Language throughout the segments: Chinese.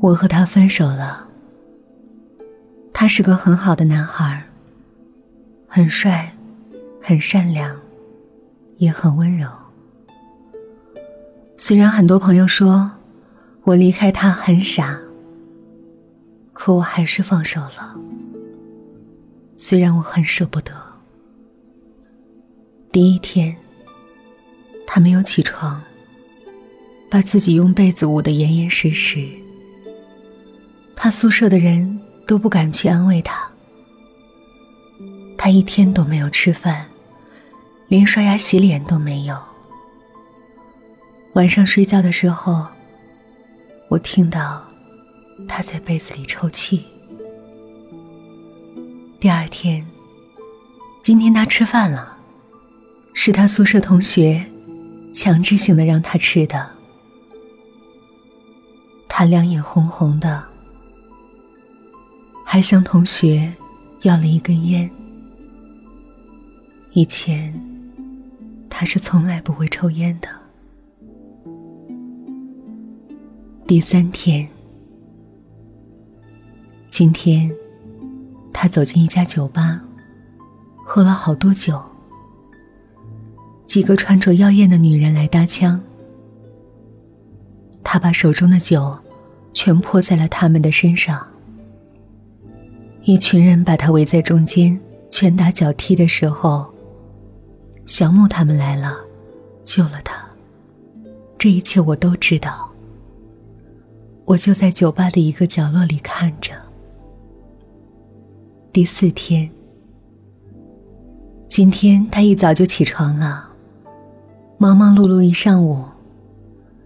我和他分手了。他是个很好的男孩，很帅，很善良，也很温柔。虽然很多朋友说我离开他很傻，可我还是放手了。虽然我很舍不得。第一天，他没有起床，把自己用被子捂得严严实实。他宿舍的人都不敢去安慰他。他一天都没有吃饭，连刷牙洗脸都没有。晚上睡觉的时候，我听到他在被子里抽泣。第二天，今天他吃饭了，是他宿舍同学强制性的让他吃的。他两眼红红的，还向同学要了一根烟。以前，他是从来不会抽烟的。第三天，今天，他走进一家酒吧，喝了好多酒。几个穿着妖艳的女人来搭腔，他把手中的酒全泼在了他们的身上。一群人把他围在中间，拳打脚踢的时候，小木他们来了，救了他。这一切我都知道。我就在酒吧的一个角落里看着。第四天，今天他一早就起床了，忙忙碌碌一上午，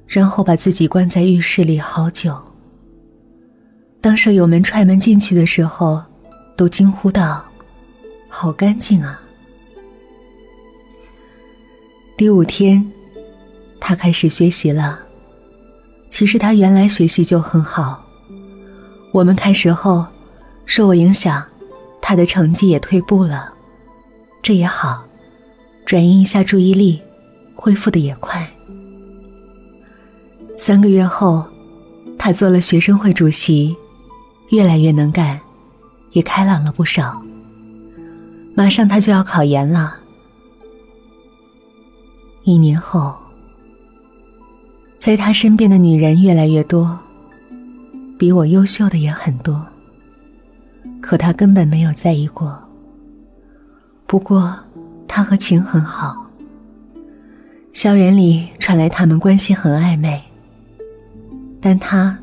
然后把自己关在浴室里好久。当舍友们踹门进去的时候，都惊呼道：“好干净啊！”第五天，他开始学习了。其实他原来学习就很好。我们开学后，受我影响，他的成绩也退步了，这也好，转移一下注意力，恢复的也快。三个月后，他做了学生会主席，越来越能干，也开朗了不少。马上他就要考研了，一年后。在他身边的女人越来越多，比我优秀的也很多。可他根本没有在意过。不过，他和晴很好。校园里传来他们关系很暧昧，但他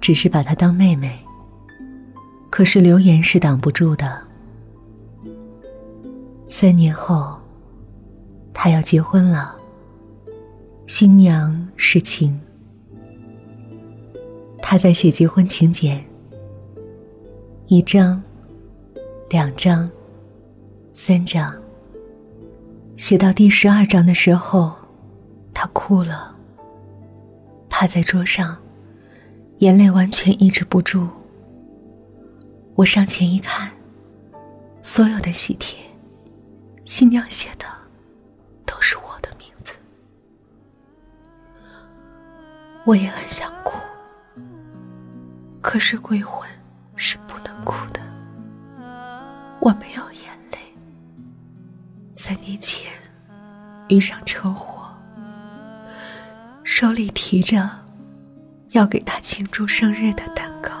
只是把她当妹妹。可是流言是挡不住的。三年后，他要结婚了。新娘是晴，他在写结婚请柬。一张，两张，三张。写到第十二章的时候，他哭了，趴在桌上，眼泪完全抑制不住。我上前一看，所有的喜帖，新娘写的都是我的名字。我也很想哭，可是鬼魂是不能哭的。我没有眼泪。三年前遇上车祸，手里提着要给他庆祝生日的蛋糕。